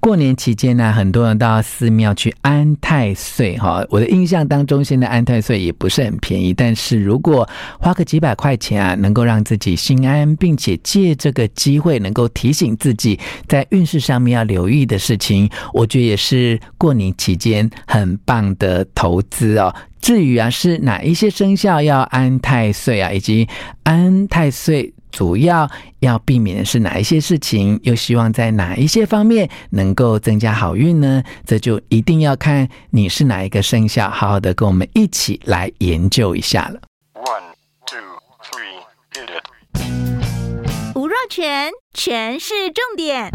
过年期间呢，很多人到寺庙去安太岁哈。我的印象当中，现在安太岁也不是很便宜，但是如果花个几百块钱啊，能够让自己心安，并且借这个机会能够提醒自己在运势上面要留意的事情，我觉得也是过年期间很棒的投资哦。至于啊，是哪一些生肖要安太岁啊，以及安太岁。主要要避免的是哪一些事情？又希望在哪一些方面能够增加好运呢？这就一定要看你是哪一个生肖，好好的跟我们一起来研究一下了。One, two, three, hit it. 吴若全，全是重点，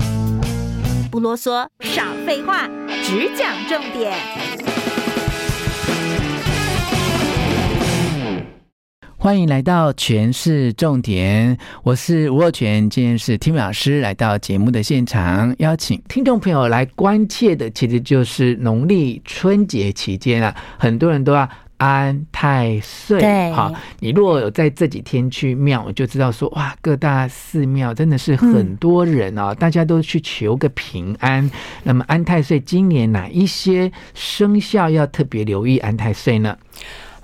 不啰嗦，少废话，只讲重点。欢迎来到权式重点，我是吴若权，今天是 Tim 老师来到节目的现场，邀请听众朋友来关切的，其实就是农历春节期间啊，很多人都要安太岁。对，好，你如果有在这几天去庙，就知道说哇，各大寺庙真的是很多人啊，嗯、大家都去求个平安。那么安太岁，今年哪一些生肖要特别留意安太岁呢？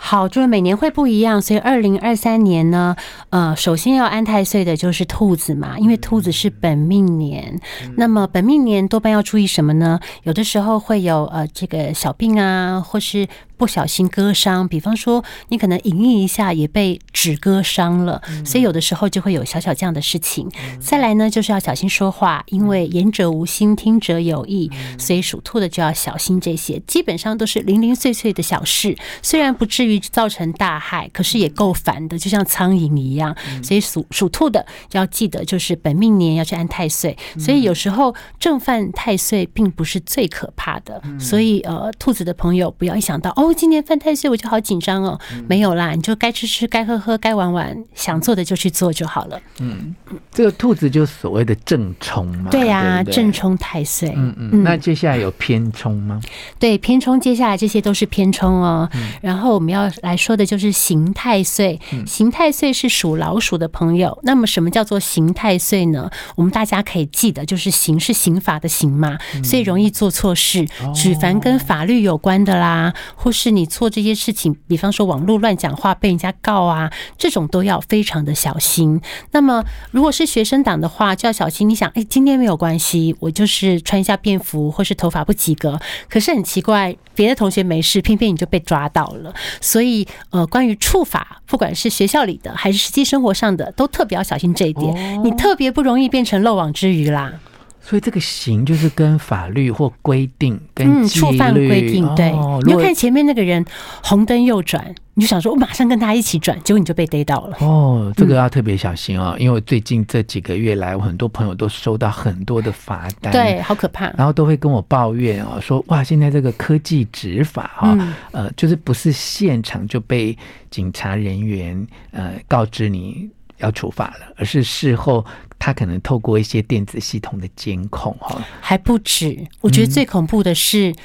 好，就是每年会不一样，所以二零二三年呢，呃，首先要安太岁的就是兔子嘛，因为兔子是本命年。那么本命年多半要注意什么呢？有的时候会有呃这个小病啊，或是。不小心割伤，比方说你可能隐匿一下也被纸割伤了，所以有的时候就会有小小这样的事情。再来呢，就是要小心说话，因为言者无心，听者有意，所以属兔的就要小心这些。基本上都是零零碎碎的小事，虽然不至于造成大害，可是也够烦的，就像苍蝇一样。所以属属兔的要记得，就是本命年要去安太岁。所以有时候正犯太岁并不是最可怕的，所以呃，兔子的朋友不要一想到哦。今年犯太岁，我就好紧张哦。没有啦，你就该吃吃，该喝喝，该玩玩，想做的就去做就好了。嗯，这个兔子就所谓的正冲嘛。对呀，正冲太岁。嗯嗯。那接下来有偏冲吗？对，偏冲，接下来这些都是偏冲哦。然后我们要来说的就是刑太岁。刑太岁是属老鼠的朋友。那么什么叫做刑太岁呢？我们大家可以记得，就是刑是刑法的刑嘛，所以容易做错事，举凡跟法律有关的啦，或是。是你做这些事情，比方说网络乱讲话被人家告啊，这种都要非常的小心。那么如果是学生党的话，就要小心。你想，哎，今天没有关系，我就是穿一下便服，或是头发不及格。可是很奇怪，别的同学没事，偏偏你就被抓到了。所以，呃，关于处罚，不管是学校里的还是实际生活上的，都特别要小心这一点。你特别不容易变成漏网之鱼啦。所以这个刑就是跟法律或规定跟纪律，嗯，触犯规定，对。你就看前面那个人红灯右转，你就想说，我马上跟他一起转，结果你就被逮到了。哦，这个要特别小心哦，因为最近这几个月来，我很多朋友都收到很多的罚单，对，好可怕。然后都会跟我抱怨哦，说哇，现在这个科技执法哈，呃，就是不是现场就被警察人员呃告知你要处罚了，而是事后。他可能透过一些电子系统的监控，哈，还不止。我觉得最恐怖的是、嗯、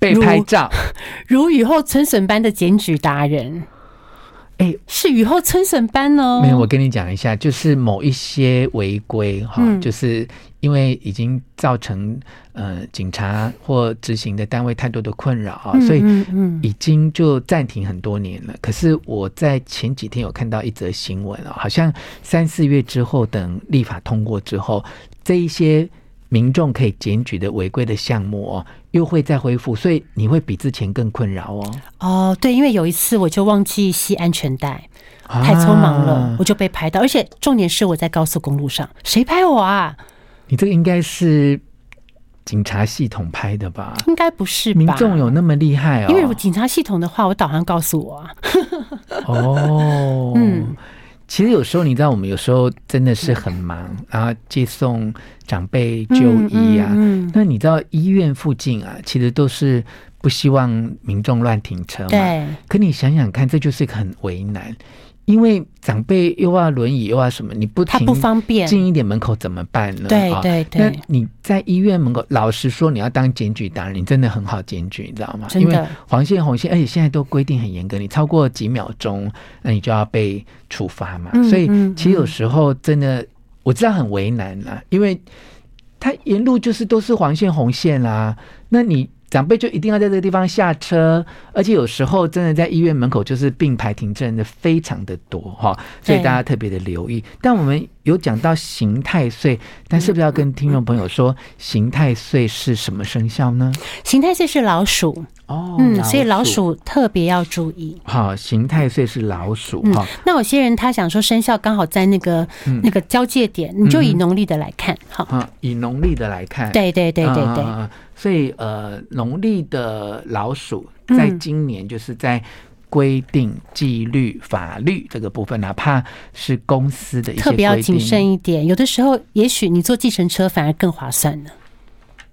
被拍照，如雨后春笋般的检举达人。哎、欸，是雨后春笋般哦。没有，我跟你讲一下，就是某一些违规哈，嗯、就是因为已经造成呃警察或执行的单位太多的困扰啊，所以已经就暂停很多年了。可是我在前几天有看到一则新闻啊，好像三四月之后，等立法通过之后，这一些。民众可以检举的违规的项目哦，又会再恢复，所以你会比之前更困扰哦。哦，对，因为有一次我就忘记系安全带，太匆忙了，啊、我就被拍到，而且重点是我在高速公路上，谁拍我啊？你这个应该是警察系统拍的吧？应该不是吧？民众有那么厉害哦？因为我警察系统的话，我导航告诉我啊。哦，嗯。其实有时候你知道，我们有时候真的是很忙，然后接送长辈就医啊。那你知道医院附近啊，其实都是不希望民众乱停车嘛。对。可你想想看，这就是很为难。因为长辈又要轮椅又要什么，你不停，他不方便近一点门口怎么办呢？对对对。那你在医院门口，老实说，你要当检举达人，你真的很好检举，你知道吗？因为黄线红线，而且现在都规定很严格，你超过几秒钟，那你就要被处罚嘛。嗯、所以其实有时候真的，我知道很为难啊，因为他沿路就是都是黄线红线啦、啊，那你。长辈就一定要在这个地方下车，而且有时候真的在医院门口就是并排停证的非常的多哈，所以大家特别的留意。但我们有讲到刑太岁，但是不是要跟听众朋友说刑太岁是什么生肖呢？刑太岁是老鼠哦，嗯，所以老鼠特别要注意。好，刑太岁是老鼠哈、嗯。那有些人他想说生肖刚好在那个、嗯、那个交界点，你就以农历的来看，好、嗯，以农历的来看，对对对对对。嗯所以，呃，农历的老鼠在今年就是在规定纪律法律这个部分，哪怕是公司的一些特别要谨慎一点。有的时候，也许你坐计程车反而更划算呢。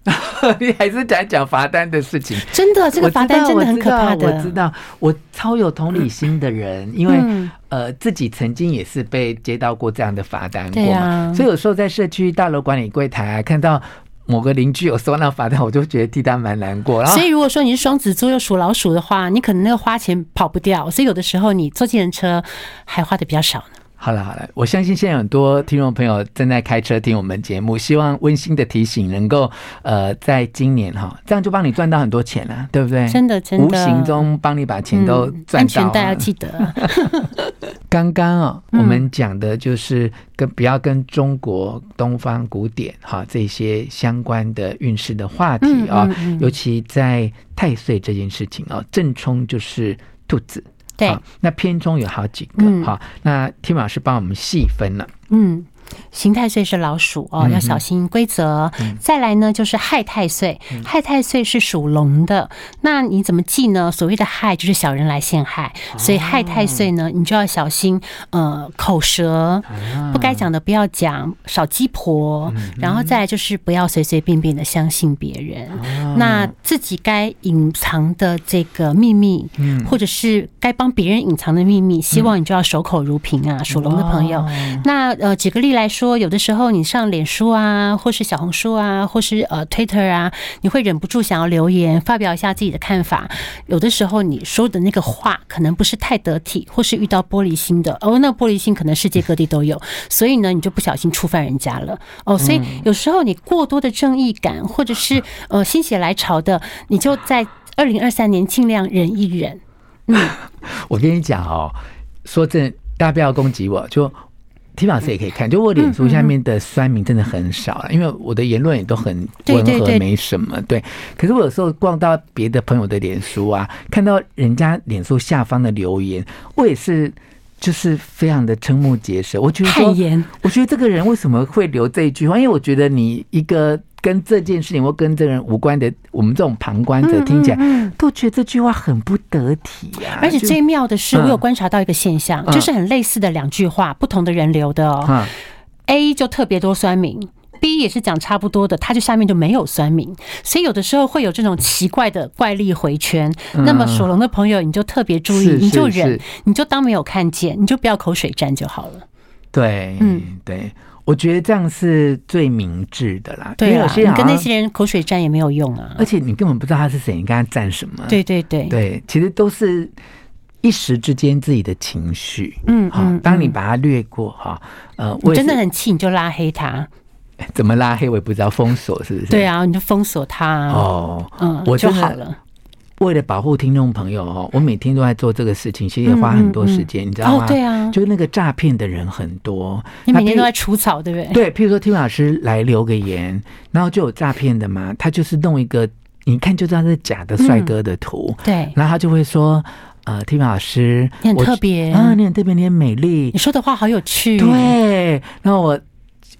你还是讲讲罚单的事情。真的，这个罚单真的很可怕的。我知道，我超有同理心的人，因为呃，自己曾经也是被接到过这样的罚单过嘛，所以有时候在社区大楼管理柜台啊，看到。某个邻居有收到罚单，我就觉得替他蛮难过。然后，所以如果说你是双子座又属老鼠的话，你可能那个花钱跑不掉。所以有的时候你坐计程车还花的比较少呢。好了好了，我相信现在很多听众朋友正在开车听我们节目，希望温馨的提醒能够呃，在今年哈，这样就帮你赚到很多钱了，对不对？真的真的，无形中帮你把钱都赚到。安全带要记得。刚刚啊，我们讲的就是跟不要跟中国东方古典哈这些相关的运势的话题啊，尤其在太岁这件事情啊，正冲就是兔子。对，那片中有好几个，好、嗯，那 Tim 老师帮我们细分了，嗯。刑太岁是老鼠哦，要小心规则。嗯、再来呢，就是害太岁，嗯、害太岁是属龙的。那你怎么记呢？所谓的害就是小人来陷害，哦、所以害太岁呢，你就要小心呃口舌，不该讲的不要讲，少鸡婆。嗯、然后再来就是不要随随便便的相信别人。哦、那自己该隐藏的这个秘密，嗯、或者是该帮别人隐藏的秘密，希望你就要守口如瓶啊，属龙的朋友。哦、那呃，举个例。来说，有的时候你上脸书啊，或是小红书啊，或是呃 Twitter 啊，你会忍不住想要留言，发表一下自己的看法。有的时候你说的那个话可能不是太得体，或是遇到玻璃心的哦，那玻璃心可能世界各地都有，所以呢，你就不小心触犯人家了哦。所以有时候你过多的正义感，或者是呃心血来潮的，你就在二零二三年尽量忍一忍。嗯，我跟你讲哦，说真的，大家不要攻击我，就。Tim 老师也可以看，就我脸书下面的酸民真的很少了，因为我的言论也都很温和，没什么。对，可是我有时候逛到别的朋友的脸书啊，看到人家脸书下方的留言，我也是就是非常的瞠目结舌。我觉得说，我觉得这个人为什么会留这一句话？因为我觉得你一个。跟这件事情或跟这个人无关的，我们这种旁观者听起来都觉得这句话很不得体呀。而且最妙的是，我有观察到一个现象，就是很类似的两句话，不同的人留的哦。A 就特别多酸民，B 也是讲差不多的，他就下面就没有酸民，所以有的时候会有这种奇怪的怪力回圈。那么属龙的朋友，你就特别注意，你就忍，你就当没有看见，你就不要口水战就好了。对，嗯，对。我觉得这样是最明智的啦。对啊，你跟那些人口水战也没有用啊。而且你根本不知道他是谁，你跟他战什么？对对对对，其实都是一时之间自己的情绪。嗯，好，当你把它略过哈，呃，我真的很气，你就拉黑他。怎么拉黑我也不知道，封锁是不是？对啊，你就封锁他哦。嗯，我就好了。为了保护听众朋友哦，我每天都在做这个事情，其实也花很多时间，嗯嗯、你知道吗？哦，对啊，就是那个诈骗的人很多，你每天都在除草，对不对？对，譬如说 Tim 老师来留个言，然后就有诈骗的嘛，他就是弄一个，你看就知道是假的帅哥的图，嗯、对，然后他就会说，呃，Tim 老师，你很特别啊，你很特别，你很美丽，你说的话好有趣，对，然后我。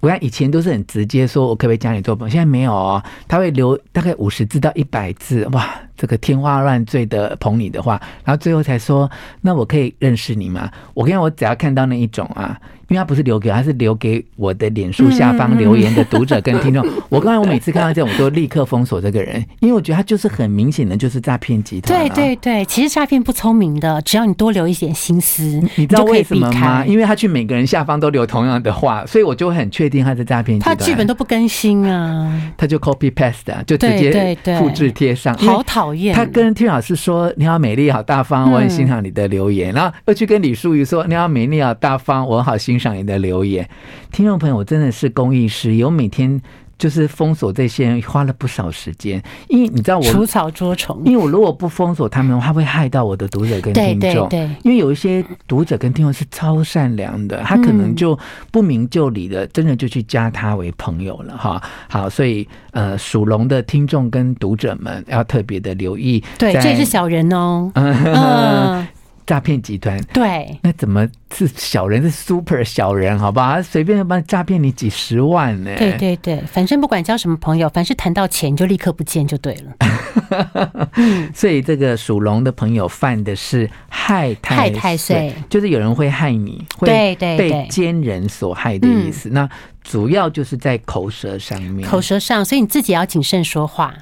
我看以前都是很直接说，我可不可以加你做朋友？现在没有哦，他会留大概五十字到一百字，哇，这个天花乱坠的捧你的话，然后最后才说，那我可以认识你吗？我跟你讲，我只要看到那一种啊。因为他不是留给，他是留给我的脸书下方留言的读者跟听众。我刚才我每次看到这种，我都立刻封锁这个人，因为我觉得他就是很明显的就是诈骗集团。对对对，其实诈骗不聪明的，只要你多留一点心思，你知道为什么吗？因为他去每个人下方都留同样的话，所以我就很确定他是诈骗集团。他剧本都不更新啊，他就 copy paste 啊，就直接复制贴上。好讨厌！他跟 Tim 老师说你好美丽好大方，我很欣赏你的留言，然后又去跟李淑仪说你好美丽好大方，我好欣。欣赏你的留言，听众朋友，我真的是公益师，有每天就是封锁这些人花了不少时间，因为你知道我除草捉虫，因为我如果不封锁他们，他会害到我的读者跟听众。对对对，因为有一些读者跟听众是超善良的，他可能就不明就里的，真的就去加他为朋友了哈。好，所以呃，属龙的听众跟读者们要特别的留意。对，这也是小人哦。嗯。诈骗集团对，那怎么是小人？是 super 小人，好不好？他随便就帮你诈骗你几十万呢？对对对，反正不管交什么朋友，凡是谈到钱就立刻不见就对了。所以这个属龙的朋友犯的是害太太岁，就是有人会害你，会被奸人所害的意思。那主要就是在口舌上面，口舌上，所以你自己要谨慎说话。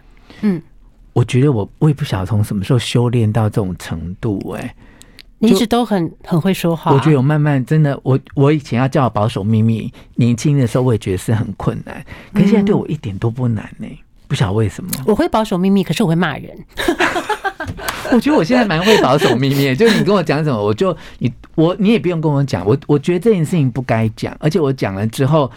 嗯，我觉得我我也不晓得从什么时候修炼到这种程度，哎。你一直都很很会说话，我觉得我慢慢真的，我我以前要叫我保守秘密，年轻的时候我也觉得是很困难，可是现在对我一点都不难呢、欸，不晓得为什么。我会保守秘密，可是我会骂人。我觉得我现在蛮会保守秘密，就是你跟我讲什么，我就你我你也不用跟我讲，我我觉得这件事情不该讲，而且我讲了之后。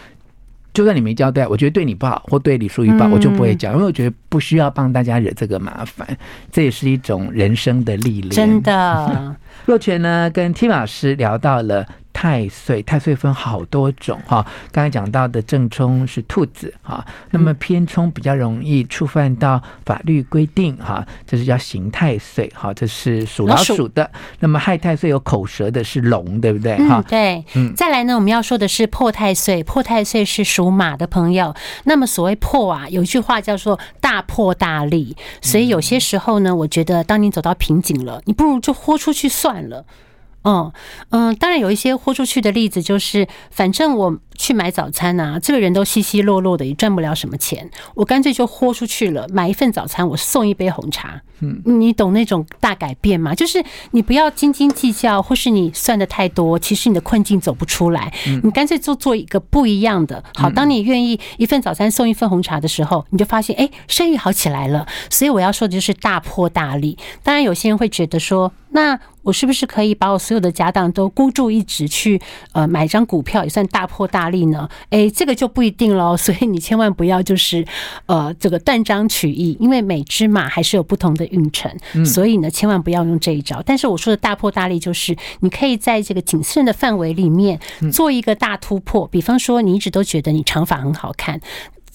就算你没交代，我觉得对你不好或对李淑仪不好，我就不会讲，因为我觉得不需要帮大家惹这个麻烦，这也是一种人生的历练。真的，若泉呢，跟 Tim 老师聊到了。太岁，太岁分好多种哈。刚才讲到的正冲是兔子哈，那么偏冲比较容易触犯到法律规定哈，这是叫刑太岁哈，这是属老鼠的。那么害太岁有口舌的是龙，对不对哈？对，嗯。再来呢，我们要说的是破太岁，破太岁是属马的朋友。那么所谓破啊，有一句话叫做大破大立，所以有些时候呢，我觉得当你走到瓶颈了，你不如就豁出去算了。嗯嗯，当然有一些豁出去的例子，就是反正我去买早餐啊，这个人都稀稀落落的，也赚不了什么钱，我干脆就豁出去了，买一份早餐，我送一杯红茶。嗯，你懂那种大改变吗？就是你不要斤斤计较，或是你算的太多，其实你的困境走不出来。你干脆做做一个不一样的。好，当你愿意一份早餐送一份红茶的时候，你就发现哎，生意好起来了。所以我要说的就是大破大立。当然，有些人会觉得说，那我是不是可以把我所有的家当都孤注一掷去呃买张股票，也算大破大立呢？哎，这个就不一定喽。所以你千万不要就是呃这个断章取义，因为每只马还是有不同的。运程，所以呢，千万不要用这一招。但是我说的大破大立，就是你可以在这个谨慎的范围里面做一个大突破。比方说，你一直都觉得你长发很好看，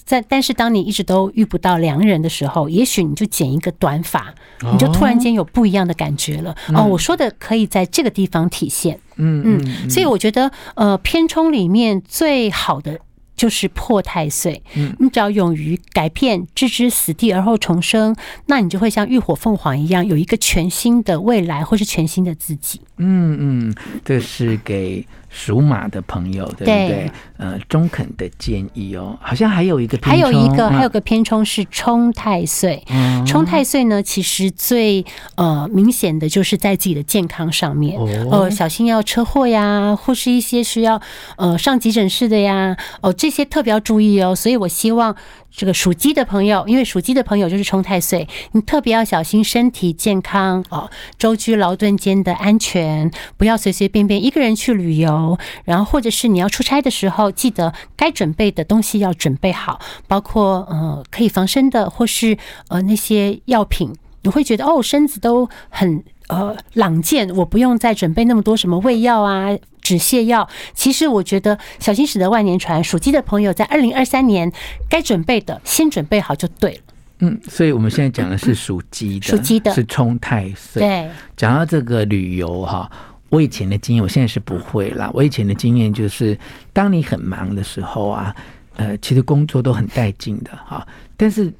在但是当你一直都遇不到良人的时候，也许你就剪一个短发，你就突然间有不一样的感觉了。哦，我说的可以在这个地方体现。嗯嗯，所以我觉得，呃，偏冲里面最好的。就是破太岁，嗯你只要勇于改变，置之死地而后重生，那你就会像浴火凤凰一样，有一个全新的未来，或是全新的自己。嗯嗯，这是给属马的朋友，对不对？对呃，中肯的建议哦。好像还有一个还有一个，还有个偏冲是冲太岁。冲太岁呢，其实最呃明显的就是在自己的健康上面，呃，小心要车祸呀，或是一些需要呃上急诊室的呀，哦，这些特别要注意哦。所以我希望。这个属鸡的朋友，因为属鸡的朋友就是冲太岁，你特别要小心身体健康哦，舟车劳顿间的安全，不要随随便便一个人去旅游。然后或者是你要出差的时候，记得该准备的东西要准备好，包括呃可以防身的，或是呃那些药品。你会觉得哦，身子都很呃朗健，我不用再准备那么多什么胃药啊。止泻药，其实我觉得小心驶得万年船。属鸡的朋友在二零二三年该准备的，先准备好就对了。嗯，所以我们现在讲的是属鸡的，属鸡的是冲太岁。对，讲到这个旅游哈，我以前的经验，我现在是不会啦。我以前的经验就是，当你很忙的时候啊，呃，其实工作都很带劲的哈，但是。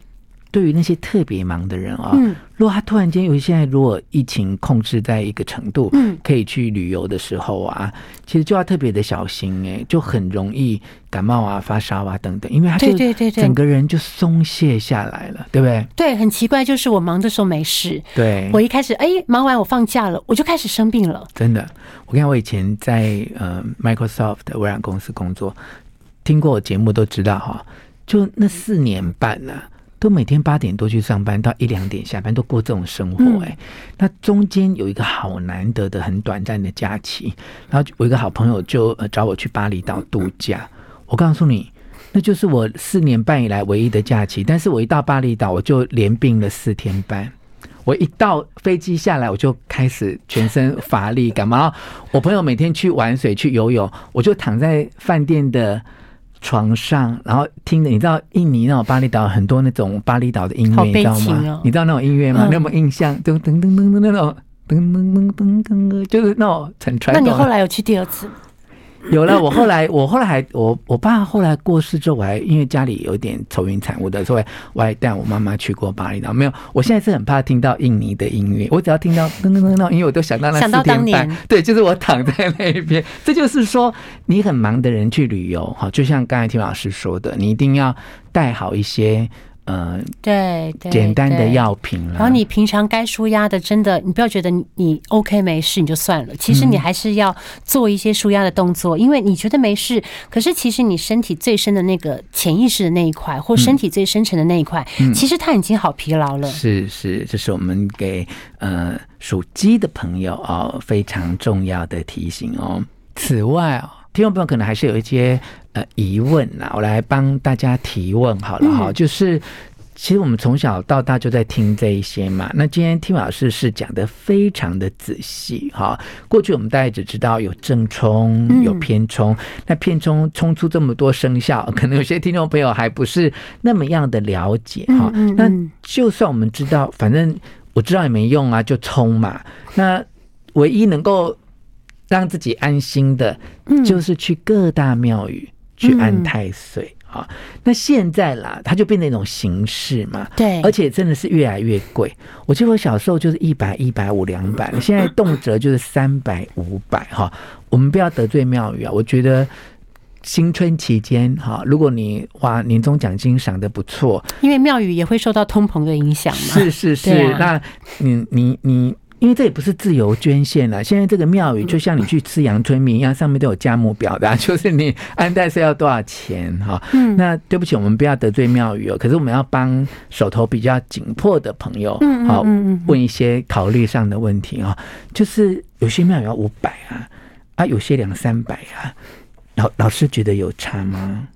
对于那些特别忙的人啊，嗯，如果他突然间，尤其现在如果疫情控制在一个程度，嗯，可以去旅游的时候啊，其实就要特别的小心哎，就很容易感冒啊、发烧啊等等，因为他就整个人就松懈下来了，对不对？对，很奇怪，就是我忙的时候没事，对，我一开始哎忙完我放假了，我就开始生病了。真的，我看我以前在呃 Microsoft 微软公司工作，听过我节目都知道哈，就那四年半呢、啊。都每天八点多去上班，到一两点下班，都过这种生活哎、欸。那中间有一个好难得的、很短暂的假期，然后我一个好朋友就呃找我去巴厘岛度假。我告诉你，那就是我四年半以来唯一的假期。但是我一到巴厘岛，我就连病了四天半。我一到飞机下来，我就开始全身乏力，感冒。我朋友每天去玩水、去游泳，我就躺在饭店的床上，然后听着，你知道印尼那种巴厘岛很多那种巴厘岛的音乐，哦、你知道吗？你知道那种音乐吗？你有没有印象，噔噔噔噔噔那种，噔噔噔噔噔，就是那种很传统。那你后来有去第二次？有了，我后来，我后来还，我我爸后来过世之后，我还因为家里有点愁云惨雾的，所以我还带我妈妈去过巴厘岛。没有，我现在是很怕听到印尼的音乐，我只要听到噔噔噔噔，因为我都想到那四天半，对，就是我躺在那边。这就是说，你很忙的人去旅游，哈，就像刚才听老师说的，你一定要带好一些。呃，对，对，简单的药品了。然后你平常该舒压的，真的，你不要觉得你 OK 没事你就算了，其实你还是要做一些舒压的动作，嗯、因为你觉得没事，可是其实你身体最深的那个潜意识的那一块，或身体最深层的那一块，嗯、其实它已经好疲劳了。是是，这是我们给呃属鸡的朋友哦非常重要的提醒哦。此外哦，听众朋友可能还是有一些。呃，疑问呐，我来帮大家提问好了哈。嗯、就是其实我们从小到大就在听这一些嘛。那今天 Tim 老师是讲的非常的仔细哈。过去我们大概只知道有正冲，有偏冲。嗯、那偏冲冲出这么多生肖，可能有些听众朋友还不是那么样的了解哈。那就算我们知道，反正我知道也没用啊，就冲嘛。那唯一能够让自己安心的，就是去各大庙宇。去安太岁啊！那现在啦，它就变成一种形式嘛。对，而且真的是越来越贵。我记得我小时候就是一百、一百五、两百，现在动辄就是三百、五百哈。我们不要得罪庙宇啊！我觉得新春期间哈，如果你哇年终奖金赏的不错，因为庙宇也会受到通膨的影响嘛。是是是，啊、那你你你。因为这也不是自由捐献了，现在这个庙宇就像你去吃阳春面一样，上面都有价目表的，就是你安代是要多少钱哈。嗯，那对不起，我们不要得罪庙宇哦。可是我们要帮手头比较紧迫的朋友，好问一些考虑上的问题啊。就是有些庙宇要五百啊，啊，有些两三百啊。老老师觉得有差吗？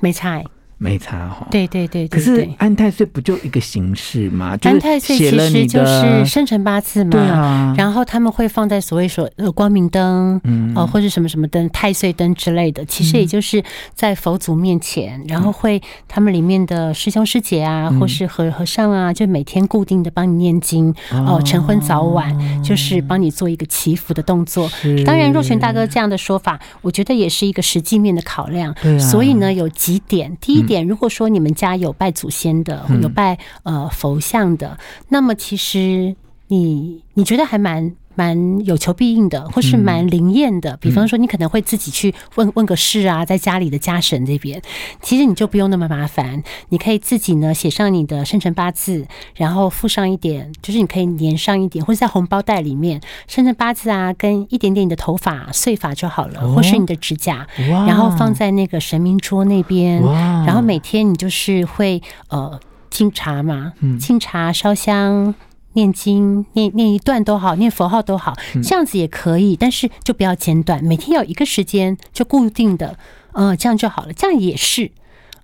没差。没差哈，对对对，可是安太岁不就一个形式吗？安太岁其实就是生辰八字嘛，对啊。然后他们会放在所谓说呃光明灯，嗯，哦或者什么什么灯、太岁灯之类的，其实也就是在佛祖面前，然后会他们里面的师兄师姐啊，或是和和尚啊，就每天固定的帮你念经哦，晨昏早晚就是帮你做一个祈福的动作。当然，若泉大哥这样的说法，我觉得也是一个实际面的考量。对所以呢，有几点，第一点。点，如果说你们家有拜祖先的，有拜呃佛像的，那么其实你你觉得还蛮。蛮有求必应的，或是蛮灵验的。比方说，你可能会自己去问问个事啊，在家里的家神这边，其实你就不用那么麻烦。你可以自己呢写上你的生辰八字，然后附上一点，就是你可以粘上一点，或者在红包袋里面生辰八字啊，跟一点点你的头发碎发就好了，或是你的指甲，然后放在那个神明桌那边，然后每天你就是会呃敬茶嘛，敬茶烧香。念经，念念一段都好，念佛号都好，这样子也可以，但是就不要间断，每天有一个时间就固定的，呃，这样就好了，这样也是，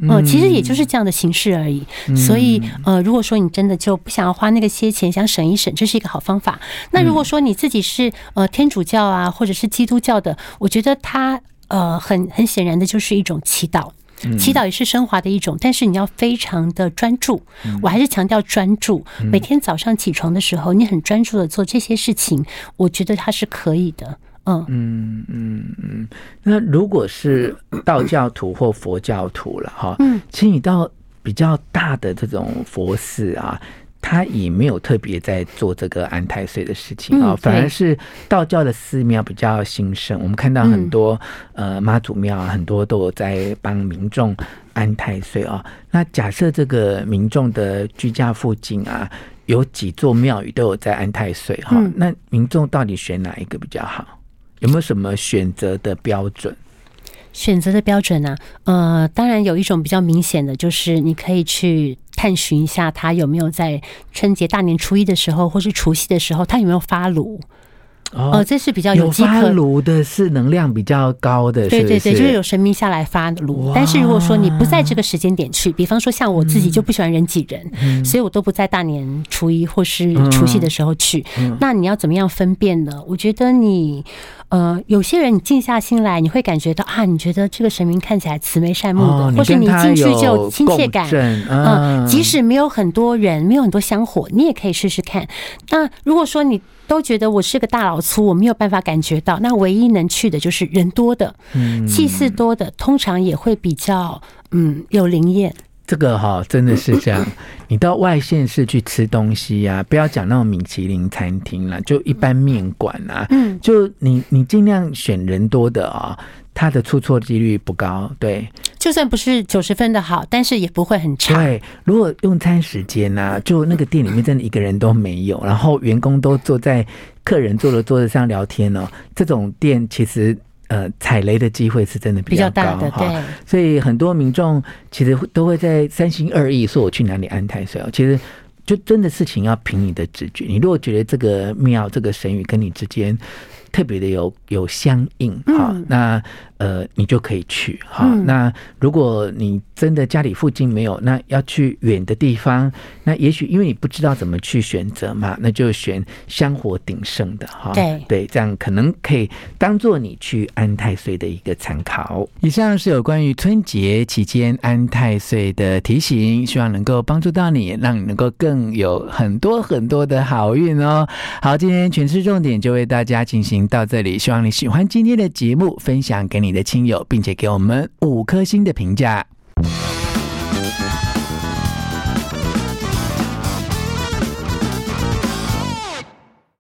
呃，其实也就是这样的形式而已。所以，呃，如果说你真的就不想要花那个些钱，想省一省，这是一个好方法。那如果说你自己是呃天主教啊，或者是基督教的，我觉得它呃很很显然的就是一种祈祷。祈祷也是升华的一种，但是你要非常的专注。我还是强调专注。每天早上起床的时候，你很专注的做这些事情，我觉得它是可以的。嗯嗯嗯嗯。那如果是道教徒或佛教徒了哈，嗯，请你到比较大的这种佛寺啊。他也没有特别在做这个安太岁的事情啊，反而是道教的寺庙比较兴盛。我们看到很多呃妈祖庙啊，很多都有在帮民众安太岁啊。那假设这个民众的居家附近啊，有几座庙宇都有在安太岁哈，那民众到底选哪一个比较好？有没有什么选择的标准？选择的标准呢、啊？呃，当然有一种比较明显的，就是你可以去。探寻一下他有没有在春节大年初一的时候，或是除夕的时候，他有没有发炉哦、呃，这是比较有机可炉的，是能量比较高的，对对对，是是就是有神明下来发炉。但是如果说你不在这个时间点去，比方说像我自己就不喜欢人挤人，嗯、所以我都不在大年初一或是除夕的时候去。嗯、那你要怎么样分辨呢？我觉得你。呃，有些人你静下心来，你会感觉到啊，你觉得这个神明看起来慈眉善目的，哦、或是你进去就有亲切感。嗯、呃，即使没有很多人，没有很多香火，你也可以试试看。那如果说你都觉得我是个大老粗，我没有办法感觉到，那唯一能去的就是人多的，嗯，祭祀多的，通常也会比较嗯有灵验。这个哈真的是这样，你到外县市去吃东西呀、啊，不要讲那种米其林餐厅了，就一般面馆啊，嗯，就你你尽量选人多的啊，它的出错几率不高，对，就算不是九十分的好，但是也不会很差。对，如果用餐时间呢、啊，就那个店里面真的一个人都没有，然后员工都坐在客人坐的桌子上聊天哦，这种店其实。呃，踩雷的机会是真的比较高的，对，所以很多民众其实都会在三心二意，说我去哪里安太岁哦。其实就真的事情要凭你的直觉，你如果觉得这个庙、这个神语跟你之间特别的有有相应，哈，那。呃，你就可以去哈。那如果你真的家里附近没有，那要去远的地方，那也许因为你不知道怎么去选择嘛，那就选香火鼎盛的哈。对对，这样可能可以当做你去安太岁的一个参考。以上是有关于春节期间安太岁的提醒，希望能够帮助到你，让你能够更有很多很多的好运哦。好，今天全市重点就为大家进行到这里，希望你喜欢今天的节目，分享给你。的亲友，并且给我们五颗星的评价。